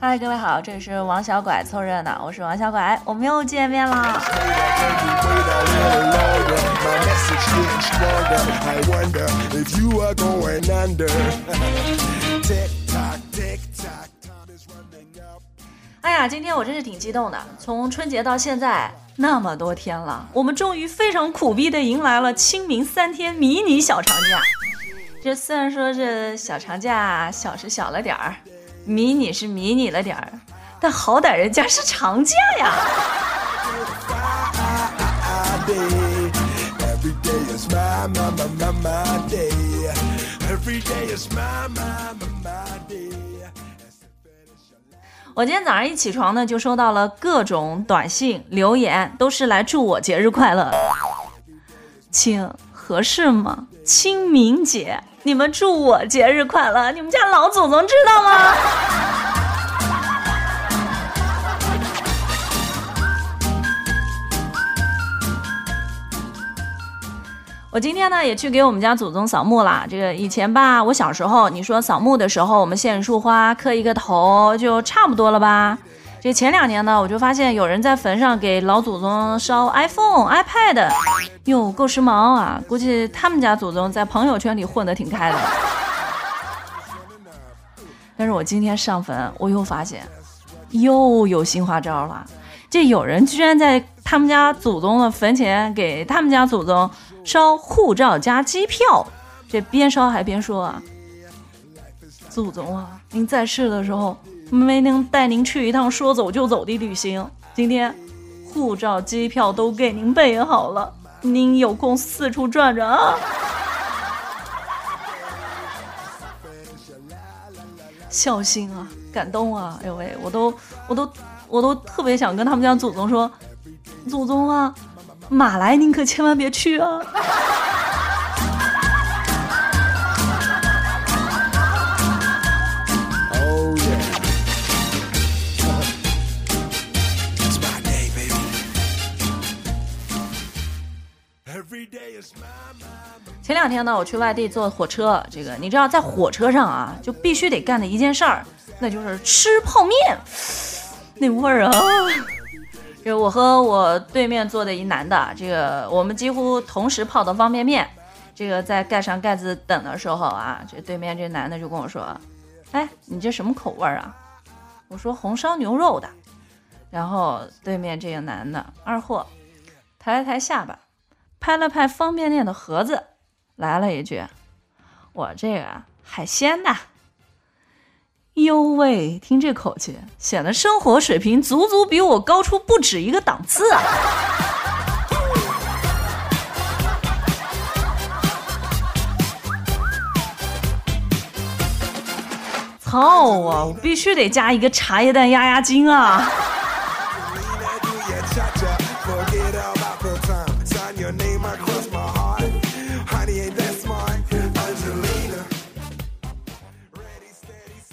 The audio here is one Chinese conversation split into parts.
嗨，各位好，这里是王小拐凑热闹，我是王小拐，我们又见面啦。哎呀，今天我真是挺激动的，从春节到现在那么多天了，我们终于非常苦逼的迎来了清明三天迷你小长假。这虽然说这小长假小是小了点儿。迷你是迷你了点儿，但好歹人家是长假呀。我今天早上一起床呢，就收到了各种短信留言，都是来祝我节日快乐。亲，合适吗？清明节。你们祝我节日快乐！你们家老祖宗知道吗？我今天呢也去给我们家祖宗扫墓了。这个以前吧，我小时候，你说扫墓的时候，我们献一束花，磕一个头，就差不多了吧？这前两年呢，我就发现有人在坟上给老祖宗烧 iPhone、iPad，哟，够时髦啊！估计他们家祖宗在朋友圈里混得挺开的。但是我今天上坟，我又发现又有新花招了。这有人居然在他们家祖宗的坟前给他们家祖宗烧护照加机票，这边烧还边说啊：“祖宗啊，您在世的时候。”没能带您去一趟说走就走的旅行，今天护照、机票都给您备好了，您有空四处转转啊！孝心啊，感动啊！哎呦喂，我都我都我都特别想跟他们家祖宗说，祖宗啊，马来您可千万别去啊！前两天呢，我去外地坐火车，这个你知道，在火车上啊，就必须得干的一件事儿，那就是吃泡面，那味儿啊！这我和我对面坐的一男的，这个我们几乎同时泡的方便面，这个在盖上盖子等的时候啊，这对面这男的就跟我说：“哎，你这什么口味啊？”我说：“红烧牛肉的。”然后对面这个男的二货抬了抬下巴。拍了拍方便面的盒子，来了一句：“我这个海鲜的。”哟喂，听这口气，显得生活水平足足比我高出不止一个档次啊！操啊！我必须得加一个茶叶蛋压压惊啊！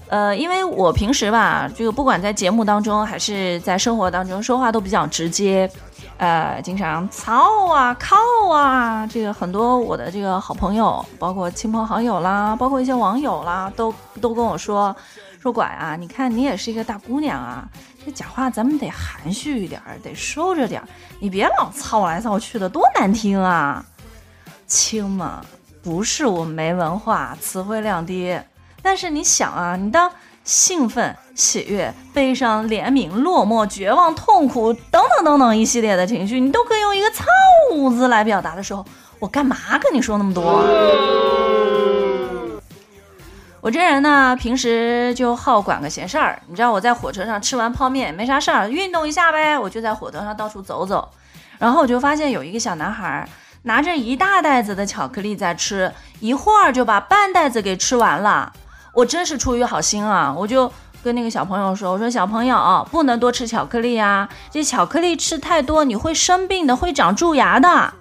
呃，因为我平时吧，这个不管在节目当中还是在生活当中，说话都比较直接，呃，经常操啊、靠啊，这个很多我的这个好朋友，包括亲朋好友啦，包括一些网友啦，都都跟我说，说拐啊，你看你也是一个大姑娘啊，这讲话咱们得含蓄一点儿，得收着点儿，你别老操来操去的，多难听啊！亲嘛，不是我没文化，词汇量低。但是你想啊，你当兴奋、喜悦、悲伤、怜悯、落寞、绝望、痛苦等等等等一系列的情绪，你都可以用一个“操”字来表达的时候，我干嘛跟你说那么多？我这人呢，平时就好管个闲事儿。你知道我在火车上吃完泡面没啥事儿，运动一下呗，我就在火车上到处走走。然后我就发现有一个小男孩拿着一大袋子的巧克力在吃，一会儿就把半袋子给吃完了。我真是出于好心啊，我就跟那个小朋友说：“我说小朋友不能多吃巧克力呀，这巧克力吃太多你会生病的，会长蛀牙的。”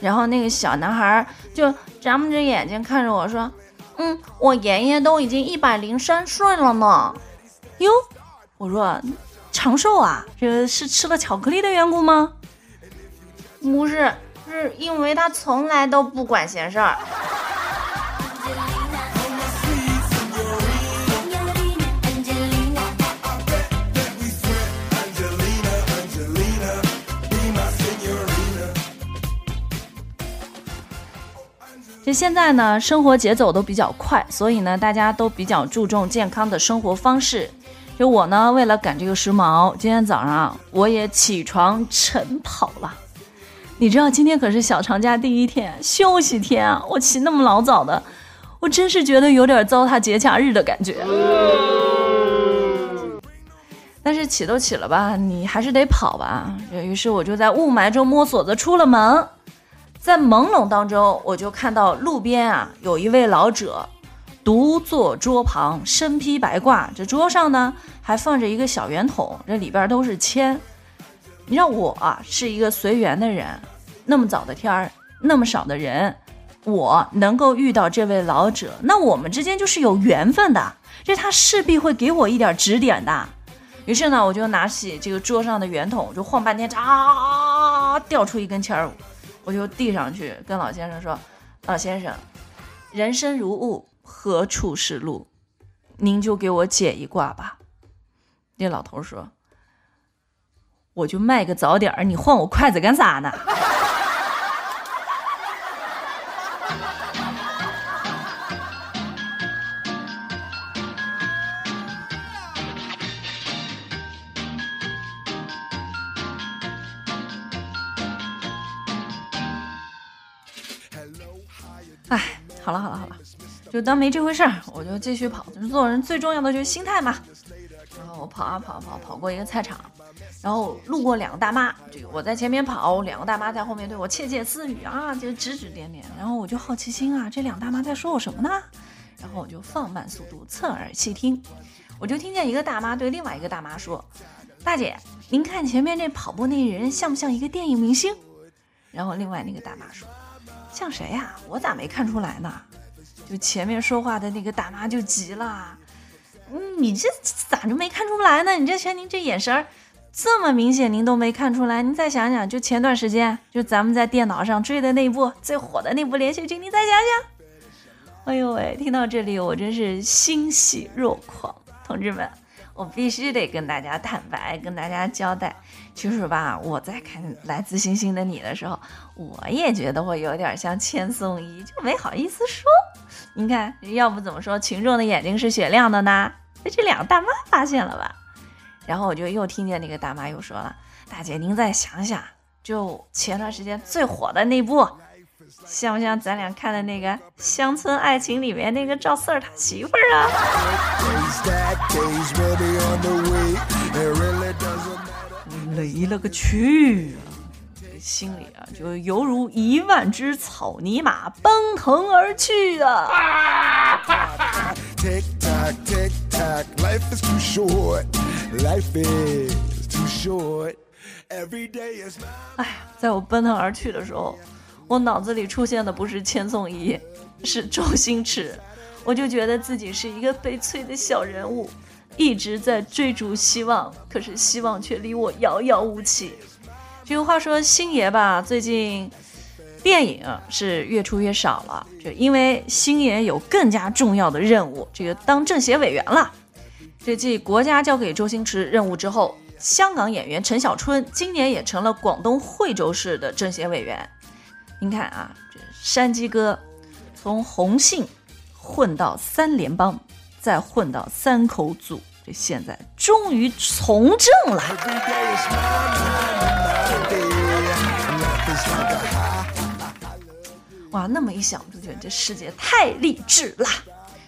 然后那个小男孩就眨巴着眼睛看着我说：“嗯，我爷爷都已经一百零三岁了呢。”哟，我说长寿啊，这是吃了巧克力的缘故吗？不是，是因为他从来都不管闲事儿。就现在呢，生活节奏都比较快，所以呢，大家都比较注重健康的生活方式。就我呢，为了赶这个时髦，今天早上我也起床晨跑了。你知道今天可是小长假第一天，休息天啊！我起那么老早的，我真是觉得有点糟蹋节假日的感觉。但是起都起了吧，你还是得跑吧。于是我就在雾霾中摸索着出了门。在朦胧当中，我就看到路边啊，有一位老者独坐桌旁，身披白褂。这桌上呢，还放着一个小圆筒，这里边都是铅。你让我啊，是一个随缘的人，那么早的天儿，那么少的人，我能够遇到这位老者，那我们之间就是有缘分的。这他势必会给我一点指点的。于是呢，我就拿起这个桌上的圆筒，就晃半天，啊，掉出一根签儿。我就递上去，跟老先生说：“老先生，人生如雾，何处是路？您就给我解一卦吧。”那老头说：“我就卖个早点儿，你换我筷子干啥呢？”好了好了好了，就当没这回事儿，我就继续跑。做人最重要的就是心态嘛。然后我跑啊跑啊跑跑过一个菜场，然后路过两个大妈，这个我在前面跑，两个大妈在后面对我窃窃私语啊，就指指点点。然后我就好奇心啊，这两大妈在说我什么呢？然后我就放慢速度，侧耳细听，我就听见一个大妈对另外一个大妈说：“大姐，您看前面那跑步那人像不像一个电影明星？”然后另外那个大妈说。像谁呀？我咋没看出来呢？就前面说话的那个大妈就急了，嗯，你这咋就没看出来呢？你这瞧您这眼神儿这么明显，您都没看出来？您再想想，就前段时间，就咱们在电脑上追的那部最火的那部连续剧，你再想想。哎呦喂，听到这里我真是欣喜若狂，同志们。我必须得跟大家坦白，跟大家交代，其实吧，我在看《来自星星的你》的时候，我也觉得我有点像千颂伊，就没好意思说。你看，要不怎么说群众的眼睛是雪亮的呢？被这两个大妈发现了吧？然后我就又听见那个大妈又说了：“大姐，您再想想，就前段时间最火的那部。”像不像咱俩看的那个《乡村爱情》里面那个赵四儿他媳妇儿啊？雷了个去啊！心里啊就犹如一万只草泥马奔腾而去啊！哎，在我奔腾而去的时候。我脑子里出现的不是千颂伊，是周星驰，我就觉得自己是一个悲催的小人物，一直在追逐希望，可是希望却离我遥遥无期。这个话说，星爷吧，最近电影是越出越少了，就因为星爷有更加重要的任务，这个当政协委员了。这继国家交给周星驰任务之后，香港演员陈小春今年也成了广东惠州市的政协委员。您看啊，这山鸡哥从红杏混到三联帮，再混到三口组，这现在终于从政了。哇，那么一想，就觉得这世界太励志了。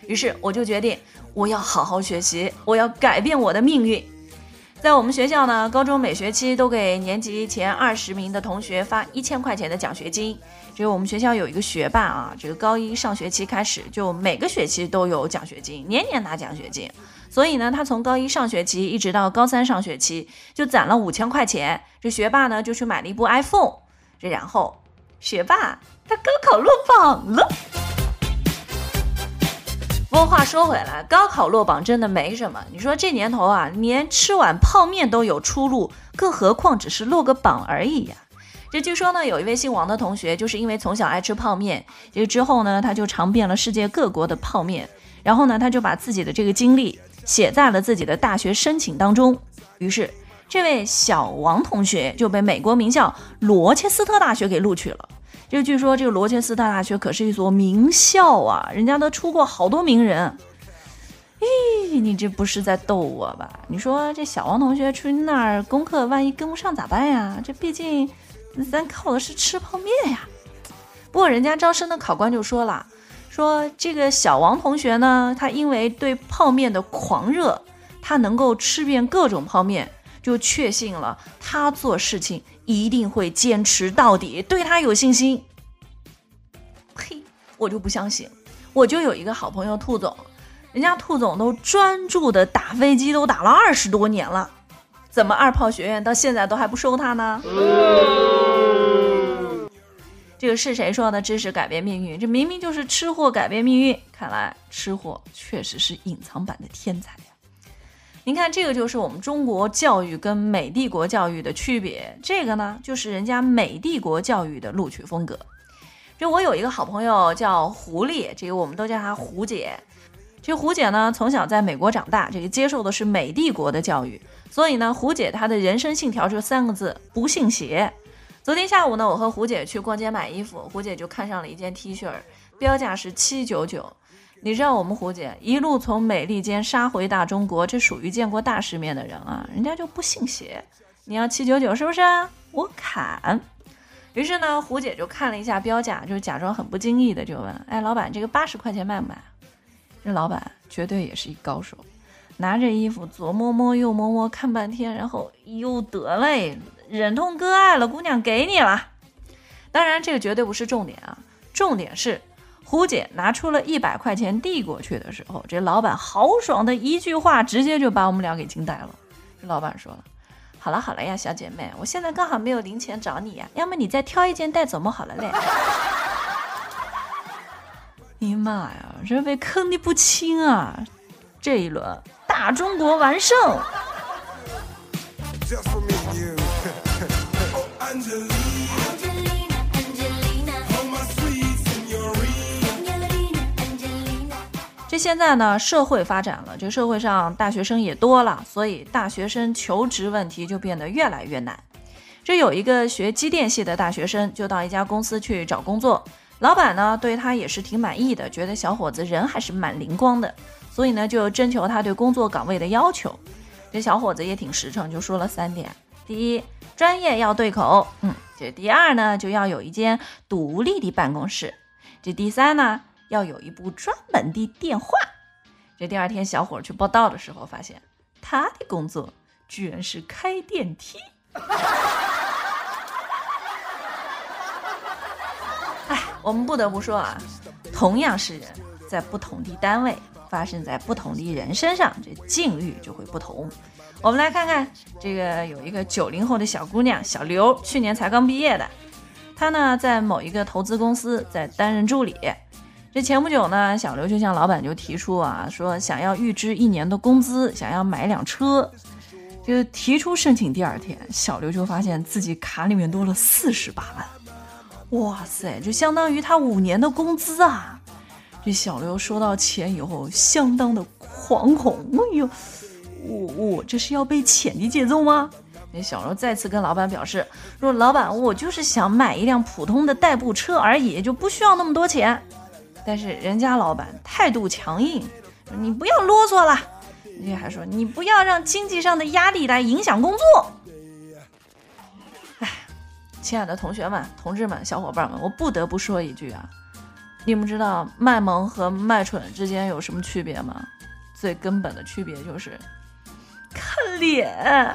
于是我就决定，我要好好学习，我要改变我的命运。在我们学校呢，高中每学期都给年级前二十名的同学发一千块钱的奖学金。只有我们学校有一个学霸啊，这个高一上学期开始就每个学期都有奖学金，年年拿奖学金。所以呢，他从高一上学期一直到高三上学期就攒了五千块钱。这学霸呢就去买了一部 iPhone。这然后，学霸他高考落榜了。不过话说回来，高考落榜真的没什么。你说这年头啊，连吃碗泡面都有出路，更何况只是落个榜而已呀？这据说呢，有一位姓王的同学，就是因为从小爱吃泡面，这之后呢，他就尝遍了世界各国的泡面，然后呢，他就把自己的这个经历写在了自己的大学申请当中。于是，这位小王同学就被美国名校罗切斯特大学给录取了。这据说这个罗切斯特大学可是一所名校啊，人家都出过好多名人。咦，你这不是在逗我吧？你说这小王同学去那儿功课，万一跟不上咋办呀？这毕竟咱靠的是吃泡面呀。不过人家招生的考官就说了，说这个小王同学呢，他因为对泡面的狂热，他能够吃遍各种泡面，就确信了他做事情一定会坚持到底，对他有信心。呸，我就不相信，我就有一个好朋友兔总。人家兔总都专注的打飞机，都打了二十多年了，怎么二炮学院到现在都还不收他呢？这个是谁说的？知识改变命运，这明明就是吃货改变命运。看来吃货确实是隐藏版的天才呀！您看，这个就是我们中国教育跟美帝国教育的区别。这个呢，就是人家美帝国教育的录取风格。就我有一个好朋友叫狐狸，这个我们都叫她胡姐。这胡姐呢，从小在美国长大，这个接受的是美帝国的教育，所以呢，胡姐她的人生信条就三个字：不信邪。昨天下午呢，我和胡姐去逛街买衣服，胡姐就看上了一件 T 恤，标价是七九九。你知道我们胡姐一路从美利坚杀回大中国，这属于见过大世面的人啊，人家就不信邪。你要七九九是不是？我砍。于是呢，胡姐就看了一下标价，就假装很不经意的就问：哎，老板，这个八十块钱卖不卖？这老板绝对也是一高手，拿着衣服左摸摸右摸摸看半天，然后又得嘞，忍痛割爱了，姑娘给你了。当然，这个绝对不是重点啊，重点是胡姐拿出了一百块钱递过去的时候，这老板豪爽的一句话，直接就把我们俩给惊呆了。这老板说了：“好了好了呀，小姐妹，我现在刚好没有零钱找你呀，要么你再挑一件带走么？好了嘞。”你妈呀，这被坑的不轻啊！这一轮大中国完胜。现在呢，社会发展了，这社会上大学生也多了，所以大学生求职问题就变得越来越难。这有一个学机电系的大学生，就到一家公司去找工作。老板呢对他也是挺满意的，觉得小伙子人还是蛮灵光的，所以呢就征求他对工作岗位的要求。这小伙子也挺实诚，就说了三点：第一，专业要对口；嗯，这第二呢，就要有一间独立的办公室；这第三呢，要有一部专门的电话。这第二天小伙去报道的时候，发现他的工作居然是开电梯。哎我们不得不说啊，同样是人，在不同的单位，发生在不同的人身上，这境遇就会不同。我们来看看这个，有一个九零后的小姑娘小刘，去年才刚毕业的，她呢在某一个投资公司在担任助理。这前不久呢，小刘就向老板就提出啊，说想要预支一年的工资，想要买辆车。就提出申请第二天，小刘就发现自己卡里面多了四十八万。哇塞，就相当于他五年的工资啊！这小刘收到钱以后，相当的惶恐。哎呦，我我这是要被潜的节奏吗？那小刘再次跟老板表示说：“老板，我就是想买一辆普通的代步车而已，就不需要那么多钱。”但是人家老板态度强硬，你不要啰嗦了，人家还说你不要让经济上的压力来影响工作。哎亲爱的同学们、同志们、小伙伴们，我不得不说一句啊，你们知道卖萌和卖蠢之间有什么区别吗？最根本的区别就是看脸。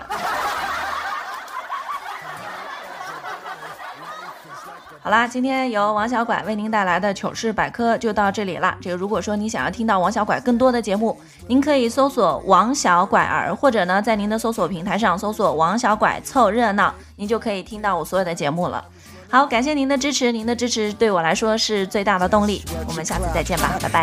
好啦，今天由王小拐为您带来的糗事百科就到这里啦。这个如果说你想要听到王小拐更多的节目，您可以搜索王小拐儿，或者呢在您的搜索平台上搜索王小拐凑热闹，您就可以听到我所有的节目了。好，感谢您的支持，您的支持对我来说是最大的动力。我们下次再见吧，拜拜。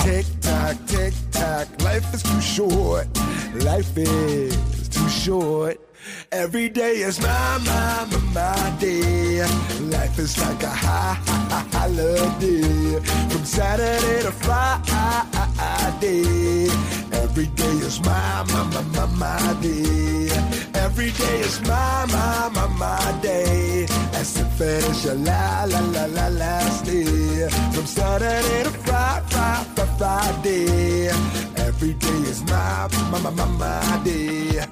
Every day is my, my, my, my day. Life is like a high, high, holiday. From Saturday to Friday. Every day is my, my, my, my, my day. Every day is my, my, my, my day. As if it is your la, la, la, la, last day. From Saturday to Friday, Friday, Friday. Every day is my, my, my, my, my day.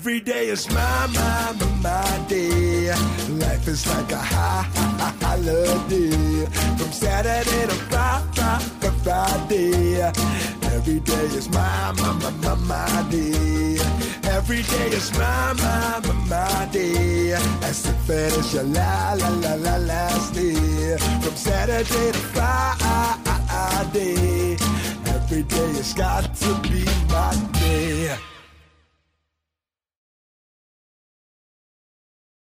Every day is my, my, my, my day. Life is like a high, high, holiday. From Saturday to Friday, Friday. Every day is my, my, my, my, my day. Every day is my, my, my, my day. As if it is your la, la, la, la, last day. From Saturday to Friday. Every day it's got to be my